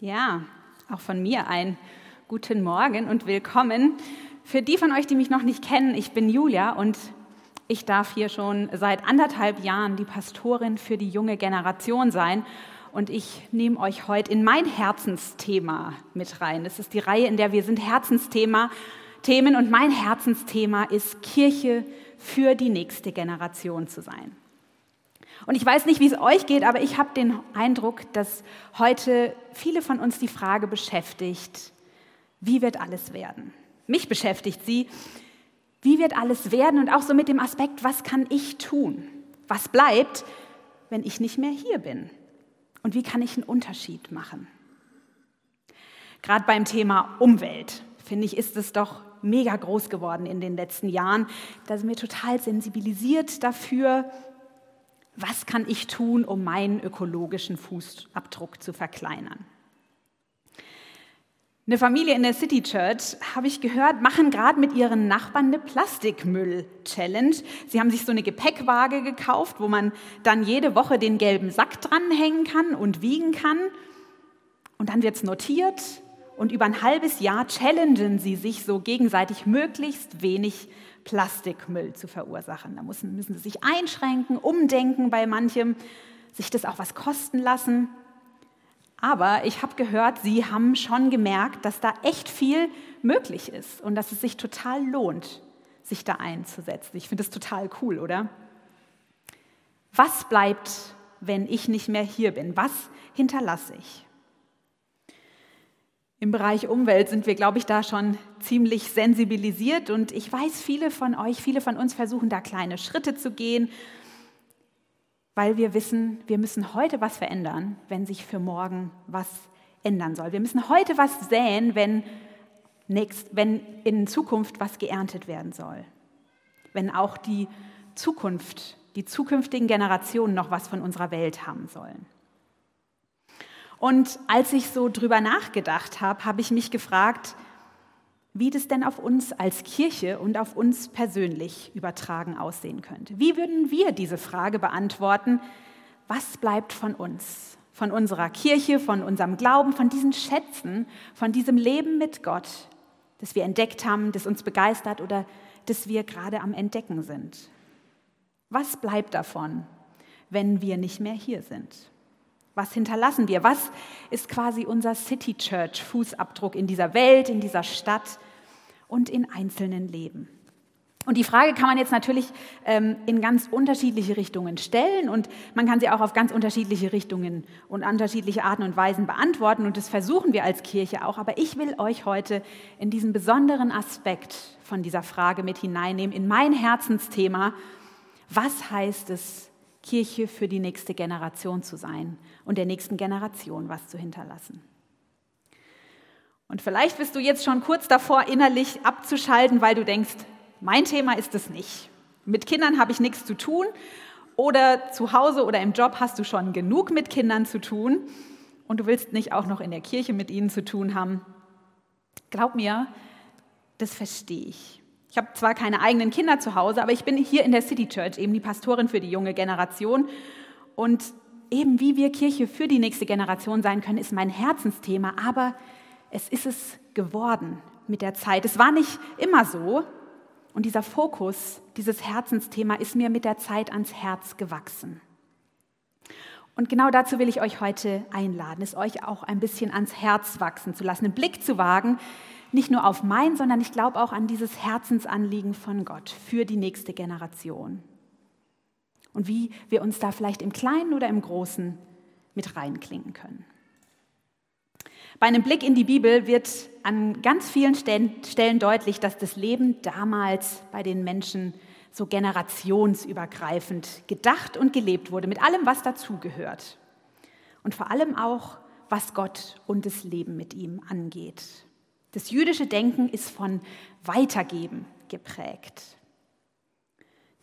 Ja, auch von mir ein guten Morgen und willkommen. Für die von euch, die mich noch nicht kennen, ich bin Julia und ich darf hier schon seit anderthalb Jahren die Pastorin für die junge Generation sein. Und ich nehme euch heute in mein Herzensthema mit rein. Das ist die Reihe, in der wir sind Herzensthema, Themen und mein Herzensthema ist Kirche für die nächste Generation zu sein. Und ich weiß nicht, wie es euch geht, aber ich habe den Eindruck, dass heute viele von uns die Frage beschäftigt, wie wird alles werden? Mich beschäftigt sie, wie wird alles werden und auch so mit dem Aspekt, was kann ich tun? Was bleibt, wenn ich nicht mehr hier bin? Und wie kann ich einen Unterschied machen? Gerade beim Thema Umwelt, finde ich, ist es doch mega groß geworden in den letzten Jahren. Da sind wir total sensibilisiert dafür, was kann ich tun, um meinen ökologischen Fußabdruck zu verkleinern. Eine Familie in der City Church, habe ich gehört, machen gerade mit ihren Nachbarn eine Plastikmüll-Challenge. Sie haben sich so eine Gepäckwaage gekauft, wo man dann jede Woche den gelben Sack dranhängen kann und wiegen kann. Und dann wird es notiert und über ein halbes Jahr challengen sie sich so gegenseitig möglichst wenig Plastikmüll zu verursachen. Da müssen, müssen sie sich einschränken, umdenken bei manchem, sich das auch was kosten lassen. Aber ich habe gehört, sie haben schon gemerkt, dass da echt viel möglich ist und dass es sich total lohnt, sich da einzusetzen. Ich finde es total cool, oder? Was bleibt, wenn ich nicht mehr hier bin? Was hinterlasse ich? Im Bereich Umwelt sind wir, glaube ich, da schon ziemlich sensibilisiert und ich weiß, viele von euch, viele von uns versuchen da kleine Schritte zu gehen, weil wir wissen, wir müssen heute was verändern, wenn sich für morgen was ändern soll. Wir müssen heute was säen, wenn, nächst, wenn in Zukunft was geerntet werden soll. Wenn auch die Zukunft, die zukünftigen Generationen noch was von unserer Welt haben sollen. Und als ich so drüber nachgedacht habe, habe ich mich gefragt, wie das denn auf uns als Kirche und auf uns persönlich übertragen aussehen könnte. Wie würden wir diese Frage beantworten? Was bleibt von uns, von unserer Kirche, von unserem Glauben, von diesen Schätzen, von diesem Leben mit Gott, das wir entdeckt haben, das uns begeistert oder das wir gerade am Entdecken sind? Was bleibt davon, wenn wir nicht mehr hier sind? Was hinterlassen wir? Was ist quasi unser City Church Fußabdruck in dieser Welt, in dieser Stadt und in einzelnen Leben? Und die Frage kann man jetzt natürlich ähm, in ganz unterschiedliche Richtungen stellen und man kann sie auch auf ganz unterschiedliche Richtungen und unterschiedliche Arten und Weisen beantworten und das versuchen wir als Kirche auch. Aber ich will euch heute in diesen besonderen Aspekt von dieser Frage mit hineinnehmen, in mein Herzensthema. Was heißt es, Kirche für die nächste Generation zu sein und der nächsten Generation was zu hinterlassen. Und vielleicht bist du jetzt schon kurz davor, innerlich abzuschalten, weil du denkst, mein Thema ist es nicht. Mit Kindern habe ich nichts zu tun oder zu Hause oder im Job hast du schon genug mit Kindern zu tun und du willst nicht auch noch in der Kirche mit ihnen zu tun haben. Glaub mir, das verstehe ich. Ich habe zwar keine eigenen Kinder zu Hause, aber ich bin hier in der City Church eben die Pastorin für die junge Generation. Und eben wie wir Kirche für die nächste Generation sein können, ist mein Herzensthema. Aber es ist es geworden mit der Zeit. Es war nicht immer so. Und dieser Fokus, dieses Herzensthema ist mir mit der Zeit ans Herz gewachsen. Und genau dazu will ich euch heute einladen, es euch auch ein bisschen ans Herz wachsen zu lassen, einen Blick zu wagen nicht nur auf mein, sondern ich glaube auch an dieses Herzensanliegen von Gott für die nächste Generation. Und wie wir uns da vielleicht im Kleinen oder im Großen mit reinklingen können. Bei einem Blick in die Bibel wird an ganz vielen Stellen deutlich, dass das Leben damals bei den Menschen so generationsübergreifend gedacht und gelebt wurde, mit allem, was dazugehört. Und vor allem auch, was Gott und das Leben mit ihm angeht. Das jüdische Denken ist von Weitergeben geprägt.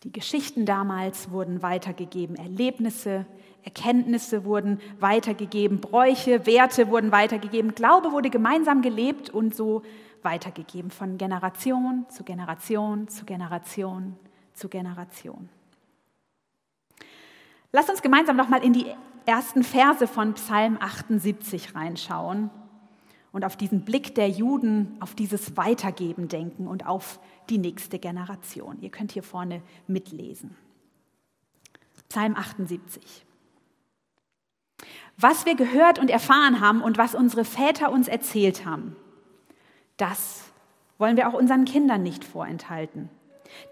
Die Geschichten damals wurden weitergegeben, Erlebnisse, Erkenntnisse wurden weitergegeben, Bräuche, Werte wurden weitergegeben, Glaube wurde gemeinsam gelebt und so weitergegeben von Generation zu Generation zu Generation zu Generation. Lasst uns gemeinsam nochmal in die ersten Verse von Psalm 78 reinschauen und auf diesen Blick der Juden, auf dieses Weitergeben denken und auf die nächste Generation. Ihr könnt hier vorne mitlesen. Psalm 78. Was wir gehört und erfahren haben und was unsere Väter uns erzählt haben, das wollen wir auch unseren Kindern nicht vorenthalten.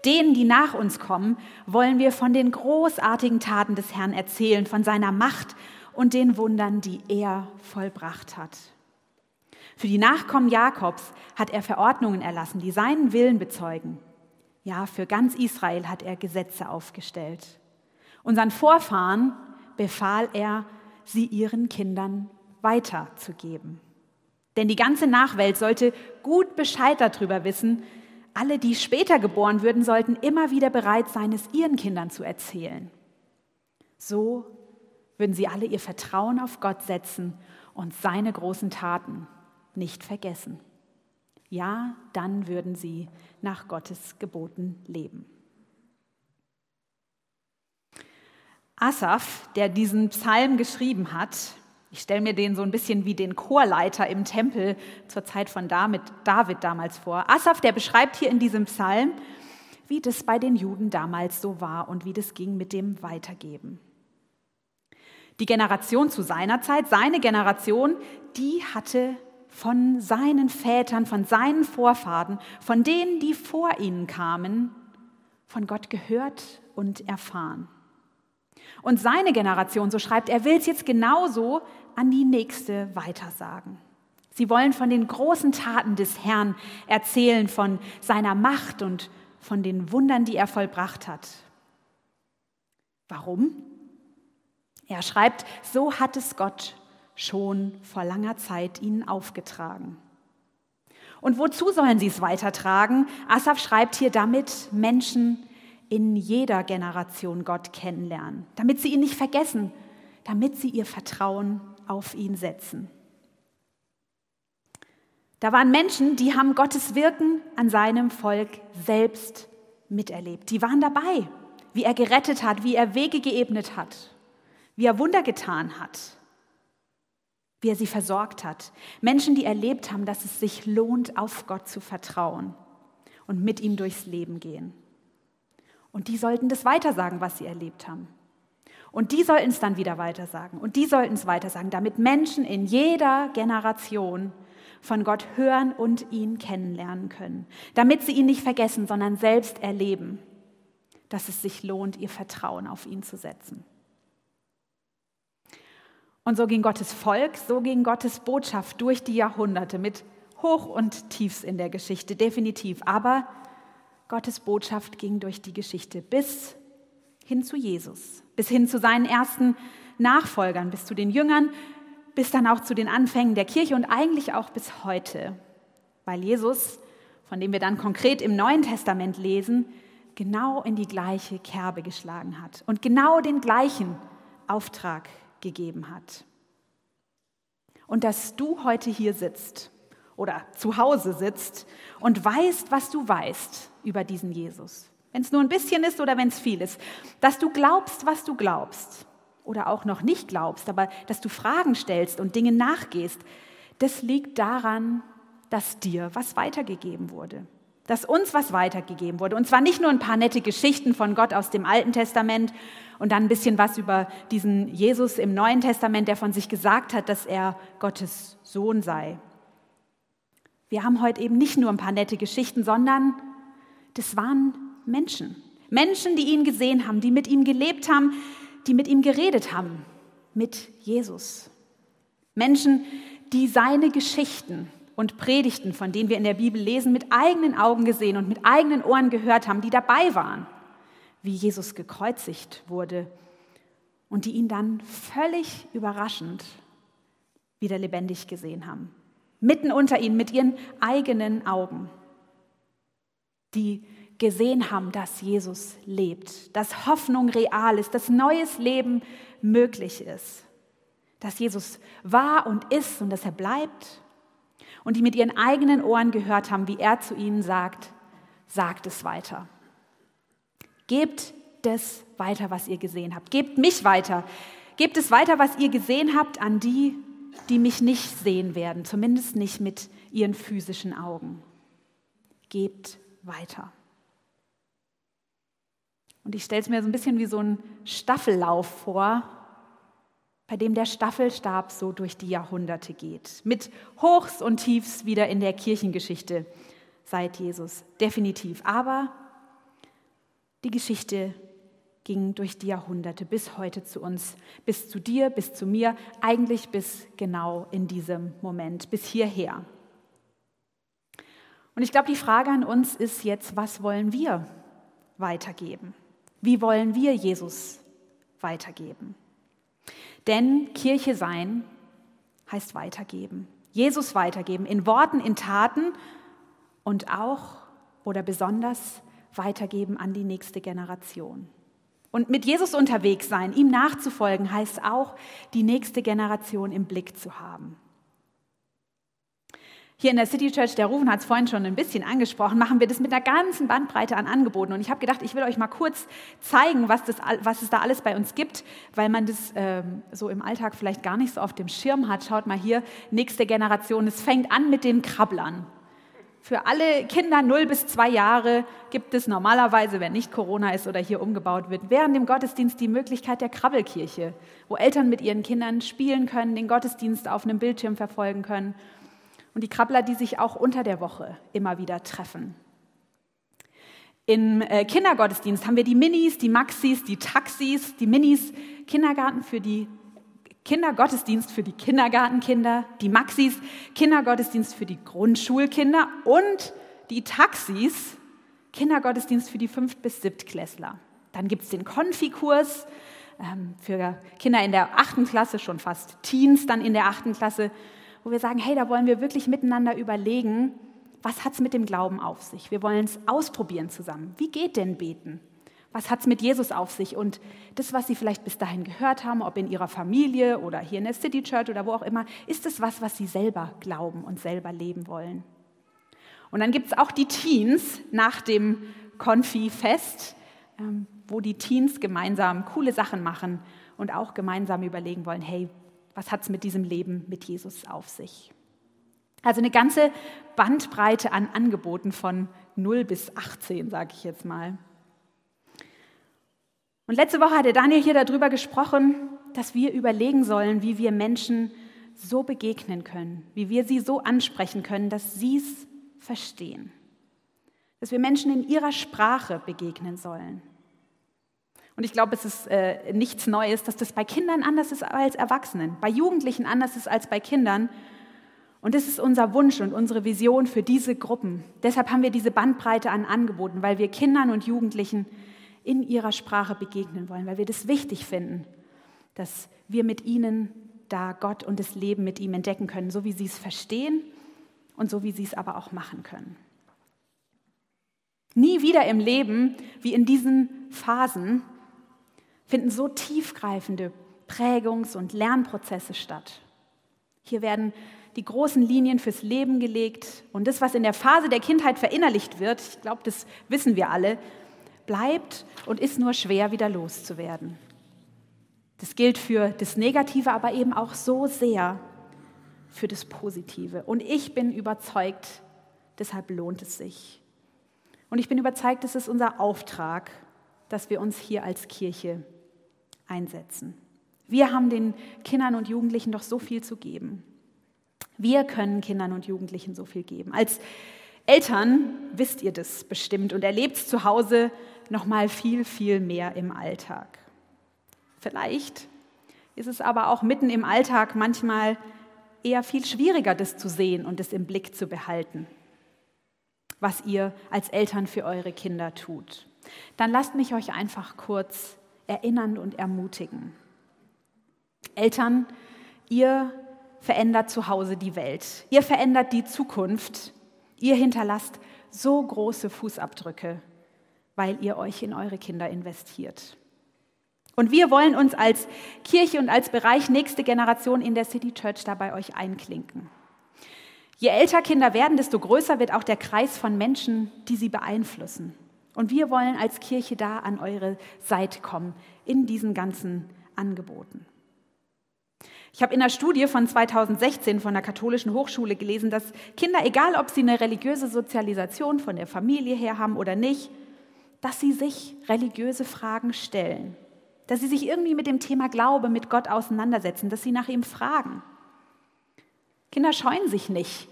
Denen, die nach uns kommen, wollen wir von den großartigen Taten des Herrn erzählen, von seiner Macht und den Wundern, die er vollbracht hat. Für die Nachkommen Jakobs hat er Verordnungen erlassen, die seinen Willen bezeugen. Ja, für ganz Israel hat er Gesetze aufgestellt. Unseren Vorfahren befahl er, sie ihren Kindern weiterzugeben. Denn die ganze Nachwelt sollte gut Bescheid darüber wissen, alle, die später geboren würden, sollten immer wieder bereit sein, es ihren Kindern zu erzählen. So würden sie alle ihr Vertrauen auf Gott setzen und seine großen Taten nicht vergessen. Ja, dann würden sie nach Gottes Geboten leben. Asaf, der diesen Psalm geschrieben hat, ich stelle mir den so ein bisschen wie den Chorleiter im Tempel zur Zeit von David, damals vor. Asaf, der beschreibt hier in diesem Psalm, wie das bei den Juden damals so war und wie das ging mit dem Weitergeben. Die Generation zu seiner Zeit, seine Generation, die hatte von seinen Vätern, von seinen Vorfahren, von denen, die vor ihnen kamen, von Gott gehört und erfahren. Und seine Generation, so schreibt er, will es jetzt genauso an die nächste weitersagen. Sie wollen von den großen Taten des Herrn erzählen, von seiner Macht und von den Wundern, die er vollbracht hat. Warum? Er schreibt, so hat es Gott schon vor langer Zeit ihnen aufgetragen. Und wozu sollen sie es weitertragen? Asaf schreibt hier damit Menschen in jeder Generation Gott kennenlernen, damit sie ihn nicht vergessen, damit sie ihr Vertrauen auf ihn setzen. Da waren Menschen, die haben Gottes Wirken an seinem Volk selbst miterlebt. Die waren dabei, wie er gerettet hat, wie er Wege geebnet hat, wie er Wunder getan hat wie er sie versorgt hat. Menschen, die erlebt haben, dass es sich lohnt, auf Gott zu vertrauen und mit ihm durchs Leben gehen. Und die sollten das weitersagen, was sie erlebt haben. Und die sollten es dann wieder weitersagen. Und die sollten es weitersagen, damit Menschen in jeder Generation von Gott hören und ihn kennenlernen können. Damit sie ihn nicht vergessen, sondern selbst erleben, dass es sich lohnt, ihr Vertrauen auf ihn zu setzen. Und so ging Gottes Volk, so ging Gottes Botschaft durch die Jahrhunderte mit Hoch und Tiefs in der Geschichte, definitiv. Aber Gottes Botschaft ging durch die Geschichte bis hin zu Jesus, bis hin zu seinen ersten Nachfolgern, bis zu den Jüngern, bis dann auch zu den Anfängen der Kirche und eigentlich auch bis heute, weil Jesus, von dem wir dann konkret im Neuen Testament lesen, genau in die gleiche Kerbe geschlagen hat und genau den gleichen Auftrag gegeben hat. Und dass du heute hier sitzt oder zu Hause sitzt und weißt, was du weißt über diesen Jesus. Wenn es nur ein bisschen ist oder wenn es viel ist. Dass du glaubst, was du glaubst oder auch noch nicht glaubst, aber dass du Fragen stellst und Dinge nachgehst, das liegt daran, dass dir was weitergegeben wurde. Dass uns was weitergegeben wurde. Und zwar nicht nur ein paar nette Geschichten von Gott aus dem Alten Testament und dann ein bisschen was über diesen Jesus im Neuen Testament, der von sich gesagt hat, dass er Gottes Sohn sei. Wir haben heute eben nicht nur ein paar nette Geschichten, sondern das waren Menschen. Menschen, die ihn gesehen haben, die mit ihm gelebt haben, die mit ihm geredet haben, mit Jesus. Menschen, die seine Geschichten und Predigten, von denen wir in der Bibel lesen, mit eigenen Augen gesehen und mit eigenen Ohren gehört haben, die dabei waren wie Jesus gekreuzigt wurde und die ihn dann völlig überraschend wieder lebendig gesehen haben. Mitten unter ihnen mit ihren eigenen Augen, die gesehen haben, dass Jesus lebt, dass Hoffnung real ist, dass neues Leben möglich ist, dass Jesus war und ist und dass er bleibt und die mit ihren eigenen Ohren gehört haben, wie er zu ihnen sagt, sagt es weiter. Gebt das weiter, was ihr gesehen habt. Gebt mich weiter. Gebt es weiter, was ihr gesehen habt, an die, die mich nicht sehen werden, zumindest nicht mit ihren physischen Augen. Gebt weiter. Und ich stelle es mir so ein bisschen wie so einen Staffellauf vor, bei dem der Staffelstab so durch die Jahrhunderte geht. Mit Hochs und Tiefs wieder in der Kirchengeschichte seit Jesus. Definitiv. Aber die Geschichte ging durch die Jahrhunderte bis heute zu uns, bis zu dir, bis zu mir, eigentlich bis genau in diesem Moment, bis hierher. Und ich glaube, die Frage an uns ist jetzt, was wollen wir weitergeben? Wie wollen wir Jesus weitergeben? Denn Kirche sein heißt weitergeben. Jesus weitergeben in Worten, in Taten und auch oder besonders weitergeben an die nächste Generation. Und mit Jesus unterwegs sein, ihm nachzufolgen, heißt auch, die nächste Generation im Blick zu haben. Hier in der City Church, der Rufen hat es vorhin schon ein bisschen angesprochen, machen wir das mit einer ganzen Bandbreite an Angeboten. Und ich habe gedacht, ich will euch mal kurz zeigen, was, das, was es da alles bei uns gibt, weil man das ähm, so im Alltag vielleicht gar nicht so auf dem Schirm hat. Schaut mal hier, nächste Generation. Es fängt an mit den Krabblern. Für alle Kinder 0 bis 2 Jahre gibt es normalerweise, wenn nicht Corona ist oder hier umgebaut wird, während dem Gottesdienst die Möglichkeit der Krabbelkirche, wo Eltern mit ihren Kindern spielen können, den Gottesdienst auf einem Bildschirm verfolgen können und die Krabbler, die sich auch unter der Woche immer wieder treffen. Im äh, Kindergottesdienst haben wir die Minis, die Maxis, die Taxis, die Minis, Kindergarten für die Kindergottesdienst für die Kindergartenkinder, die Maxis, Kindergottesdienst für die Grundschulkinder und die Taxis, Kindergottesdienst für die Fünft- bis Siebtklässler. Dann gibt es den Konfikurs ähm, für Kinder in der achten Klasse, schon fast Teens dann in der achten Klasse wo wir sagen, hey, da wollen wir wirklich miteinander überlegen, was hat es mit dem Glauben auf sich? Wir wollen es ausprobieren zusammen. Wie geht denn beten? Was hat es mit Jesus auf sich? Und das, was Sie vielleicht bis dahin gehört haben, ob in Ihrer Familie oder hier in der City Church oder wo auch immer, ist es was, was Sie selber glauben und selber leben wollen? Und dann gibt es auch die Teens nach dem Konfi-Fest, ähm, wo die Teens gemeinsam coole Sachen machen und auch gemeinsam überlegen wollen, hey, was hat es mit diesem Leben mit Jesus auf sich? Also eine ganze Bandbreite an Angeboten von 0 bis 18, sage ich jetzt mal. Und letzte Woche hat der Daniel hier darüber gesprochen, dass wir überlegen sollen, wie wir Menschen so begegnen können, wie wir sie so ansprechen können, dass sie es verstehen. Dass wir Menschen in ihrer Sprache begegnen sollen. Und ich glaube, es ist äh, nichts Neues, dass das bei Kindern anders ist als Erwachsenen, bei Jugendlichen anders ist als bei Kindern. Und das ist unser Wunsch und unsere Vision für diese Gruppen. Deshalb haben wir diese Bandbreite an Angeboten, weil wir Kindern und Jugendlichen in ihrer Sprache begegnen wollen, weil wir das wichtig finden, dass wir mit ihnen da Gott und das Leben mit ihm entdecken können, so wie sie es verstehen und so wie sie es aber auch machen können. Nie wieder im Leben, wie in diesen Phasen, finden so tiefgreifende Prägungs- und Lernprozesse statt. Hier werden die großen Linien fürs Leben gelegt und das, was in der Phase der Kindheit verinnerlicht wird, ich glaube, das wissen wir alle, bleibt und ist nur schwer wieder loszuwerden. Das gilt für das Negative, aber eben auch so sehr für das Positive. Und ich bin überzeugt, deshalb lohnt es sich. Und ich bin überzeugt, es ist unser Auftrag, dass wir uns hier als Kirche einsetzen. Wir haben den Kindern und Jugendlichen doch so viel zu geben. Wir können Kindern und Jugendlichen so viel geben. Als Eltern wisst ihr das bestimmt und erlebt es zu Hause noch mal viel viel mehr im Alltag. Vielleicht ist es aber auch mitten im Alltag manchmal eher viel schwieriger, das zu sehen und es im Blick zu behalten, was ihr als Eltern für eure Kinder tut. Dann lasst mich euch einfach kurz erinnern und ermutigen. Eltern, ihr verändert zu Hause die Welt. Ihr verändert die Zukunft. Ihr hinterlasst so große Fußabdrücke, weil ihr euch in eure Kinder investiert. Und wir wollen uns als Kirche und als Bereich nächste Generation in der City Church dabei euch einklinken. Je älter Kinder werden, desto größer wird auch der Kreis von Menschen, die sie beeinflussen. Und wir wollen als Kirche da an eure Seite kommen in diesen ganzen Angeboten. Ich habe in einer Studie von 2016 von der Katholischen Hochschule gelesen, dass Kinder, egal ob sie eine religiöse Sozialisation von der Familie her haben oder nicht, dass sie sich religiöse Fragen stellen, dass sie sich irgendwie mit dem Thema Glaube, mit Gott auseinandersetzen, dass sie nach ihm fragen. Kinder scheuen sich nicht,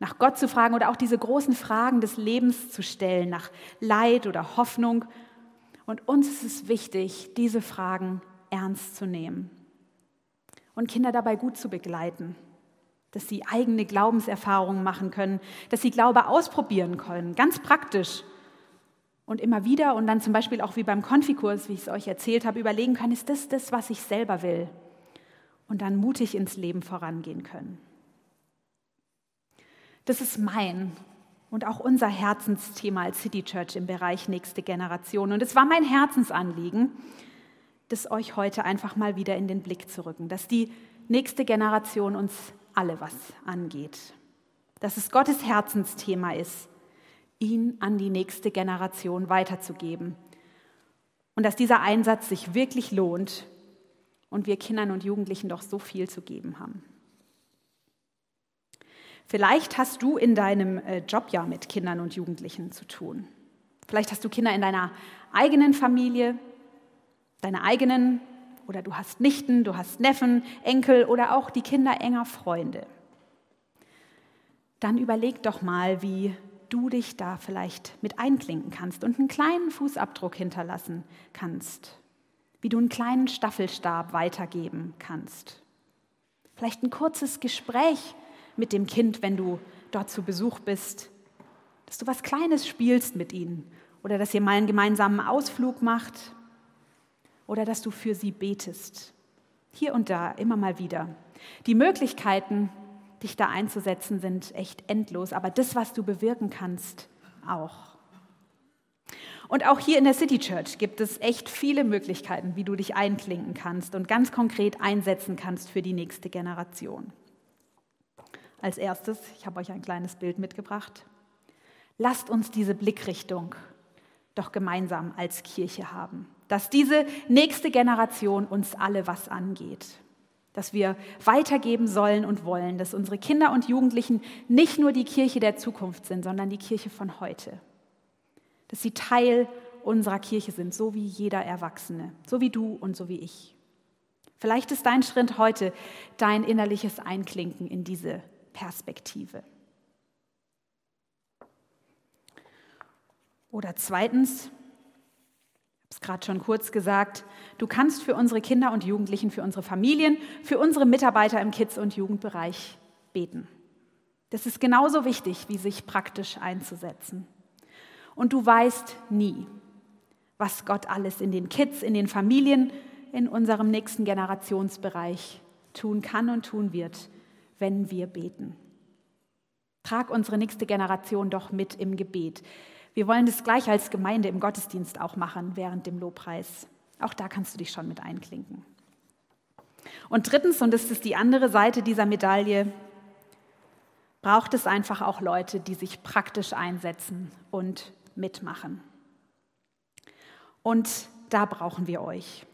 nach Gott zu fragen oder auch diese großen Fragen des Lebens zu stellen, nach Leid oder Hoffnung. Und uns ist es wichtig, diese Fragen ernst zu nehmen und Kinder dabei gut zu begleiten, dass sie eigene Glaubenserfahrungen machen können, dass sie Glaube ausprobieren können, ganz praktisch. Und immer wieder und dann zum Beispiel auch wie beim Konfikurs, wie ich es euch erzählt habe, überlegen können, ist das das, was ich selber will? Und dann mutig ins Leben vorangehen können. Das ist mein und auch unser Herzensthema als City Church im Bereich nächste Generation. Und es war mein Herzensanliegen, das euch heute einfach mal wieder in den Blick zu rücken, dass die nächste Generation uns alle was angeht, dass es Gottes Herzensthema ist, ihn an die nächste Generation weiterzugeben und dass dieser Einsatz sich wirklich lohnt und wir Kindern und Jugendlichen doch so viel zu geben haben. Vielleicht hast du in deinem äh, Job ja mit Kindern und Jugendlichen zu tun. Vielleicht hast du Kinder in deiner eigenen Familie, deine eigenen oder du hast Nichten, du hast Neffen, Enkel oder auch die Kinder enger Freunde. Dann überleg doch mal, wie du dich da vielleicht mit einklinken kannst und einen kleinen Fußabdruck hinterlassen kannst, wie du einen kleinen Staffelstab weitergeben kannst. Vielleicht ein kurzes Gespräch mit dem Kind, wenn du dort zu Besuch bist, dass du was Kleines spielst mit ihnen oder dass ihr mal einen gemeinsamen Ausflug macht oder dass du für sie betest. Hier und da, immer mal wieder. Die Möglichkeiten, dich da einzusetzen, sind echt endlos, aber das, was du bewirken kannst, auch. Und auch hier in der City Church gibt es echt viele Möglichkeiten, wie du dich einklinken kannst und ganz konkret einsetzen kannst für die nächste Generation. Als erstes, ich habe euch ein kleines Bild mitgebracht. Lasst uns diese Blickrichtung doch gemeinsam als Kirche haben dass diese nächste Generation uns alle was angeht. Dass wir weitergeben sollen und wollen, dass unsere Kinder und Jugendlichen nicht nur die Kirche der Zukunft sind, sondern die Kirche von heute. Dass sie Teil unserer Kirche sind, so wie jeder Erwachsene, so wie du und so wie ich. Vielleicht ist dein Schritt heute dein innerliches Einklinken in diese Perspektive. Oder zweitens, es gerade schon kurz gesagt, du kannst für unsere Kinder und Jugendlichen, für unsere Familien, für unsere Mitarbeiter im Kids- und Jugendbereich beten. Das ist genauso wichtig, wie sich praktisch einzusetzen. Und du weißt nie, was Gott alles in den Kids, in den Familien, in unserem nächsten Generationsbereich tun kann und tun wird, wenn wir beten. Trag unsere nächste Generation doch mit im Gebet. Wir wollen das gleich als Gemeinde im Gottesdienst auch machen während dem Lobpreis. Auch da kannst du dich schon mit einklinken. Und drittens, und das ist die andere Seite dieser Medaille, braucht es einfach auch Leute, die sich praktisch einsetzen und mitmachen. Und da brauchen wir euch.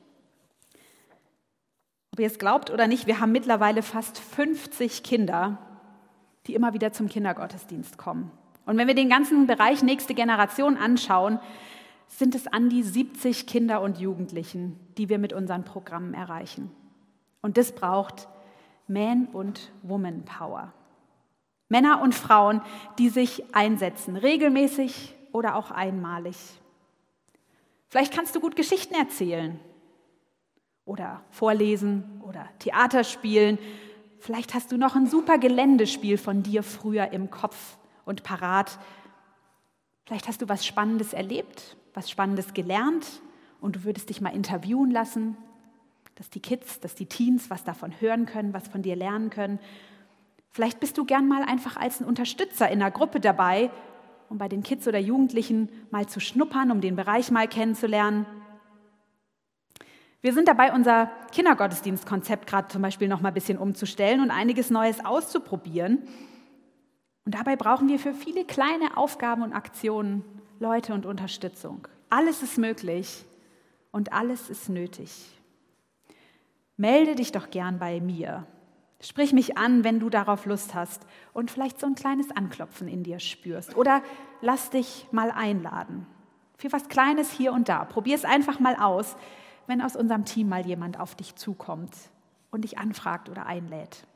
Ob ihr es glaubt oder nicht, wir haben mittlerweile fast 50 Kinder, die immer wieder zum Kindergottesdienst kommen. Und wenn wir den ganzen Bereich nächste Generation anschauen, sind es an die 70 Kinder und Jugendlichen, die wir mit unseren Programmen erreichen. Und das braucht Man- und Woman Power. Männer und Frauen, die sich einsetzen, regelmäßig oder auch einmalig. Vielleicht kannst du gut Geschichten erzählen oder vorlesen oder Theater spielen. Vielleicht hast du noch ein super Geländespiel von dir früher im Kopf, und parat. Vielleicht hast du was Spannendes erlebt, was Spannendes gelernt und du würdest dich mal interviewen lassen, dass die Kids, dass die Teens was davon hören können, was von dir lernen können. Vielleicht bist du gern mal einfach als ein Unterstützer in einer Gruppe dabei, um bei den Kids oder Jugendlichen mal zu schnuppern, um den Bereich mal kennenzulernen. Wir sind dabei, unser Kindergottesdienstkonzept gerade zum Beispiel noch mal ein bisschen umzustellen und einiges Neues auszuprobieren. Und dabei brauchen wir für viele kleine Aufgaben und Aktionen Leute und Unterstützung. Alles ist möglich und alles ist nötig. Melde dich doch gern bei mir. Sprich mich an, wenn du darauf Lust hast und vielleicht so ein kleines Anklopfen in dir spürst. Oder lass dich mal einladen. Für was Kleines hier und da. Probier es einfach mal aus, wenn aus unserem Team mal jemand auf dich zukommt und dich anfragt oder einlädt.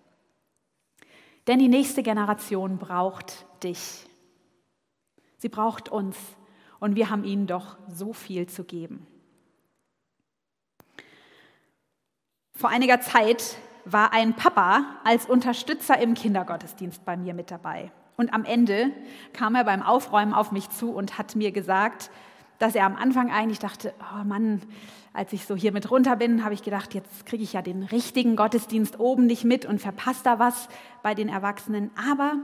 Denn die nächste Generation braucht dich. Sie braucht uns und wir haben ihnen doch so viel zu geben. Vor einiger Zeit war ein Papa als Unterstützer im Kindergottesdienst bei mir mit dabei. Und am Ende kam er beim Aufräumen auf mich zu und hat mir gesagt, dass er am Anfang eigentlich dachte, oh Mann, als ich so hier mit runter bin, habe ich gedacht, jetzt kriege ich ja den richtigen Gottesdienst oben nicht mit und verpasse da was bei den Erwachsenen. Aber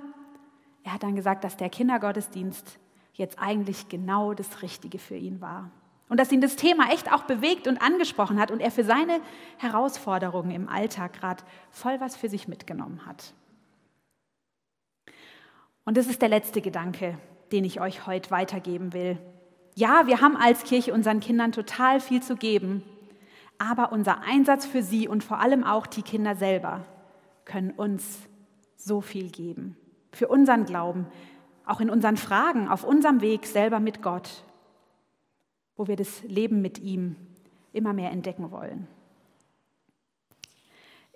er hat dann gesagt, dass der Kindergottesdienst jetzt eigentlich genau das Richtige für ihn war. Und dass ihn das Thema echt auch bewegt und angesprochen hat und er für seine Herausforderungen im Alltag gerade voll was für sich mitgenommen hat. Und das ist der letzte Gedanke, den ich euch heute weitergeben will. Ja, wir haben als Kirche unseren Kindern total viel zu geben, aber unser Einsatz für sie und vor allem auch die Kinder selber können uns so viel geben. Für unseren Glauben, auch in unseren Fragen, auf unserem Weg selber mit Gott, wo wir das Leben mit ihm immer mehr entdecken wollen.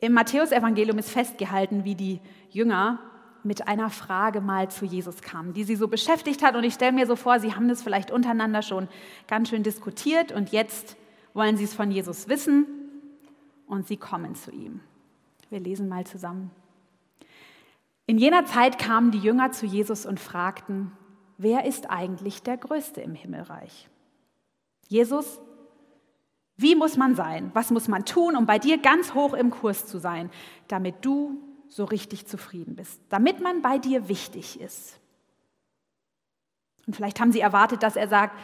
Im Matthäusevangelium ist festgehalten, wie die Jünger mit einer Frage mal zu Jesus kamen, die sie so beschäftigt hat. Und ich stelle mir so vor, sie haben das vielleicht untereinander schon ganz schön diskutiert und jetzt wollen sie es von Jesus wissen und sie kommen zu ihm. Wir lesen mal zusammen. In jener Zeit kamen die Jünger zu Jesus und fragten, wer ist eigentlich der Größte im Himmelreich? Jesus, wie muss man sein? Was muss man tun, um bei dir ganz hoch im Kurs zu sein, damit du so richtig zufrieden bist, damit man bei dir wichtig ist. Und vielleicht haben Sie erwartet, dass er sagt,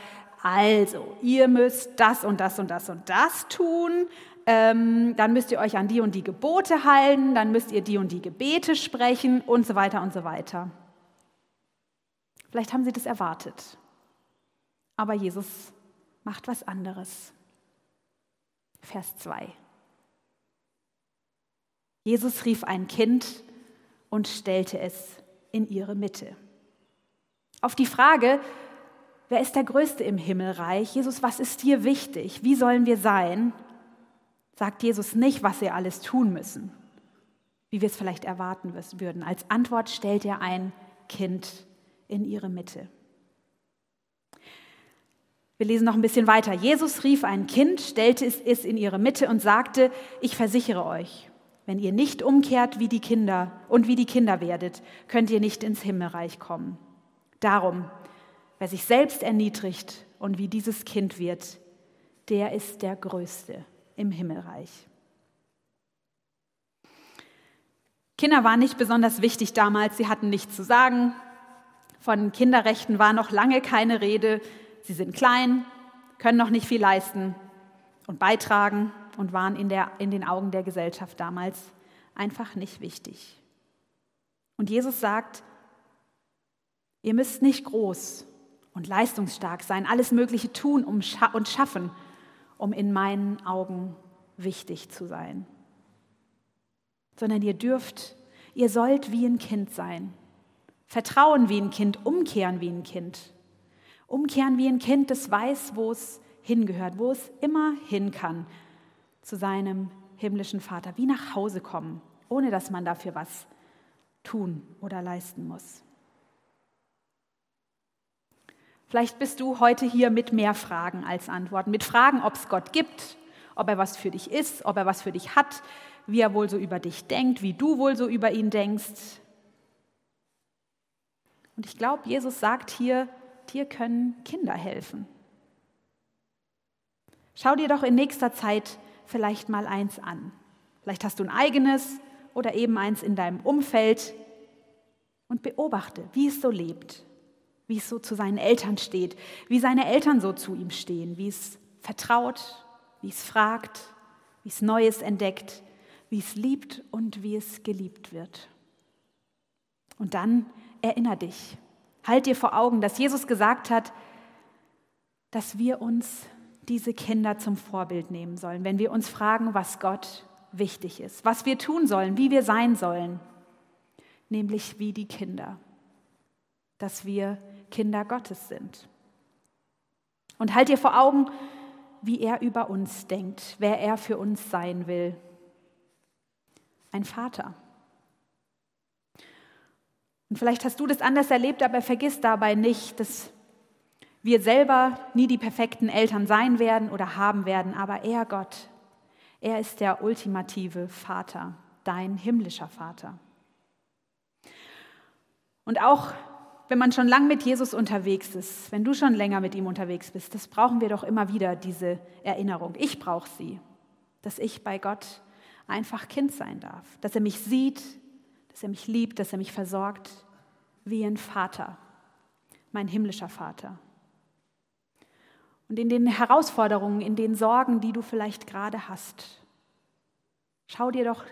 also, ihr müsst das und das und das und das tun, ähm, dann müsst ihr euch an die und die Gebote halten, dann müsst ihr die und die Gebete sprechen und so weiter und so weiter. Vielleicht haben Sie das erwartet. Aber Jesus macht was anderes. Vers 2. Jesus rief ein Kind und stellte es in ihre Mitte. Auf die Frage, wer ist der Größte im Himmelreich? Jesus, was ist dir wichtig? Wie sollen wir sein? sagt Jesus nicht, was wir alles tun müssen, wie wir es vielleicht erwarten würden. Als Antwort stellt er ein Kind in ihre Mitte. Wir lesen noch ein bisschen weiter. Jesus rief ein Kind, stellte es in ihre Mitte und sagte, ich versichere euch, wenn ihr nicht umkehrt wie die Kinder und wie die Kinder werdet, könnt ihr nicht ins Himmelreich kommen. Darum, wer sich selbst erniedrigt und wie dieses Kind wird, der ist der Größte im Himmelreich. Kinder waren nicht besonders wichtig damals, sie hatten nichts zu sagen. Von Kinderrechten war noch lange keine Rede. Sie sind klein, können noch nicht viel leisten und beitragen und waren in, der, in den Augen der Gesellschaft damals einfach nicht wichtig. Und Jesus sagt, ihr müsst nicht groß und leistungsstark sein, alles Mögliche tun um, und schaffen, um in meinen Augen wichtig zu sein, sondern ihr dürft, ihr sollt wie ein Kind sein, vertrauen wie ein Kind, umkehren wie ein Kind, umkehren wie ein Kind, das weiß, wo es hingehört, wo es immer hin kann, zu seinem himmlischen Vater, wie nach Hause kommen, ohne dass man dafür was tun oder leisten muss. Vielleicht bist du heute hier mit mehr Fragen als Antworten, mit Fragen, ob es Gott gibt, ob er was für dich ist, ob er was für dich hat, wie er wohl so über dich denkt, wie du wohl so über ihn denkst. Und ich glaube, Jesus sagt hier, dir können Kinder helfen. Schau dir doch in nächster Zeit vielleicht mal eins an. Vielleicht hast du ein eigenes oder eben eins in deinem Umfeld und beobachte, wie es so lebt, wie es so zu seinen Eltern steht, wie seine Eltern so zu ihm stehen, wie es vertraut, wie es fragt, wie es Neues entdeckt, wie es liebt und wie es geliebt wird. Und dann erinnere dich, halt dir vor Augen, dass Jesus gesagt hat, dass wir uns diese Kinder zum Vorbild nehmen sollen, wenn wir uns fragen, was Gott wichtig ist, was wir tun sollen, wie wir sein sollen, nämlich wie die Kinder, dass wir Kinder Gottes sind. Und halt dir vor Augen, wie er über uns denkt, wer er für uns sein will. Ein Vater. Und vielleicht hast du das anders erlebt, aber vergiss dabei nicht, dass wir selber nie die perfekten Eltern sein werden oder haben werden, aber er, Gott, er ist der ultimative Vater, dein himmlischer Vater. Und auch wenn man schon lang mit Jesus unterwegs ist, wenn du schon länger mit ihm unterwegs bist, das brauchen wir doch immer wieder, diese Erinnerung. Ich brauche sie, dass ich bei Gott einfach Kind sein darf, dass er mich sieht, dass er mich liebt, dass er mich versorgt, wie ein Vater, mein himmlischer Vater. Und in den Herausforderungen, in den Sorgen, die du vielleicht gerade hast, schau dir doch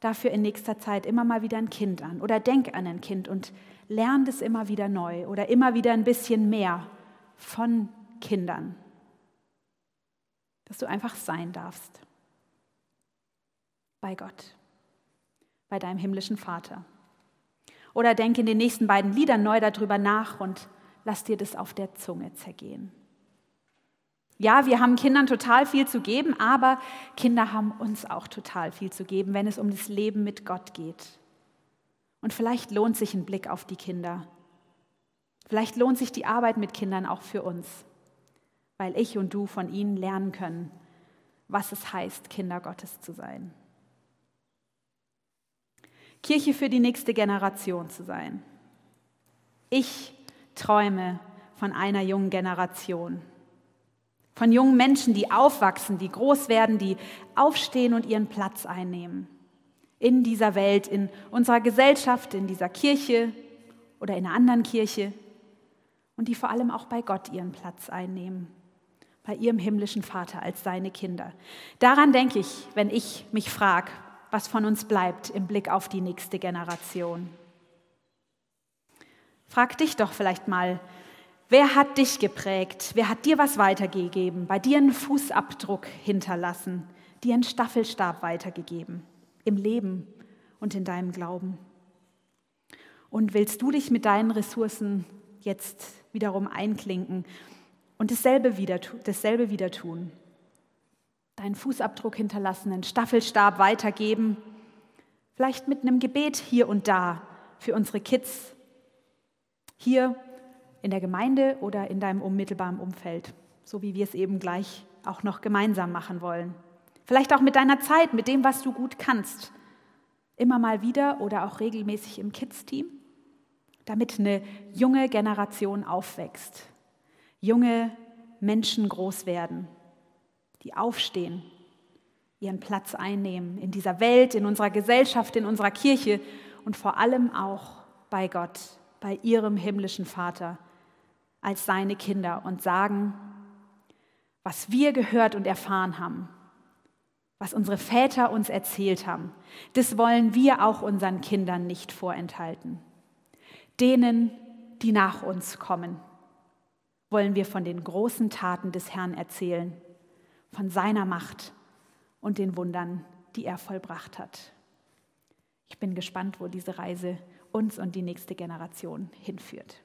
dafür in nächster Zeit immer mal wieder ein Kind an oder denk an ein Kind und lern es immer wieder neu oder immer wieder ein bisschen mehr von Kindern, dass du einfach sein darfst bei Gott, bei deinem himmlischen Vater. Oder denk in den nächsten beiden Liedern neu darüber nach und lass dir das auf der Zunge zergehen. Ja, wir haben Kindern total viel zu geben, aber Kinder haben uns auch total viel zu geben, wenn es um das Leben mit Gott geht. Und vielleicht lohnt sich ein Blick auf die Kinder. Vielleicht lohnt sich die Arbeit mit Kindern auch für uns, weil ich und du von ihnen lernen können, was es heißt, Kinder Gottes zu sein. Kirche für die nächste Generation zu sein. Ich träume von einer jungen Generation, von jungen Menschen, die aufwachsen, die groß werden, die aufstehen und ihren Platz einnehmen. In dieser Welt, in unserer Gesellschaft, in dieser Kirche oder in einer anderen Kirche. Und die vor allem auch bei Gott ihren Platz einnehmen. Bei ihrem himmlischen Vater als seine Kinder. Daran denke ich, wenn ich mich frage, was von uns bleibt im Blick auf die nächste Generation. Frag dich doch vielleicht mal, Wer hat dich geprägt? Wer hat dir was weitergegeben? Bei dir einen Fußabdruck hinterlassen? Dir einen Staffelstab weitergegeben? Im Leben und in deinem Glauben? Und willst du dich mit deinen Ressourcen jetzt wiederum einklinken und dasselbe wieder, dasselbe wieder tun? Deinen Fußabdruck hinterlassen, einen Staffelstab weitergeben? Vielleicht mit einem Gebet hier und da für unsere Kids. Hier in der Gemeinde oder in deinem unmittelbaren Umfeld, so wie wir es eben gleich auch noch gemeinsam machen wollen. Vielleicht auch mit deiner Zeit, mit dem, was du gut kannst. Immer mal wieder oder auch regelmäßig im Kids-Team, damit eine junge Generation aufwächst. Junge Menschen groß werden, die aufstehen, ihren Platz einnehmen in dieser Welt, in unserer Gesellschaft, in unserer Kirche und vor allem auch bei Gott, bei ihrem himmlischen Vater, als seine Kinder und sagen, was wir gehört und erfahren haben, was unsere Väter uns erzählt haben, das wollen wir auch unseren Kindern nicht vorenthalten. Denen, die nach uns kommen, wollen wir von den großen Taten des Herrn erzählen, von seiner Macht und den Wundern, die er vollbracht hat. Ich bin gespannt, wo diese Reise uns und die nächste Generation hinführt.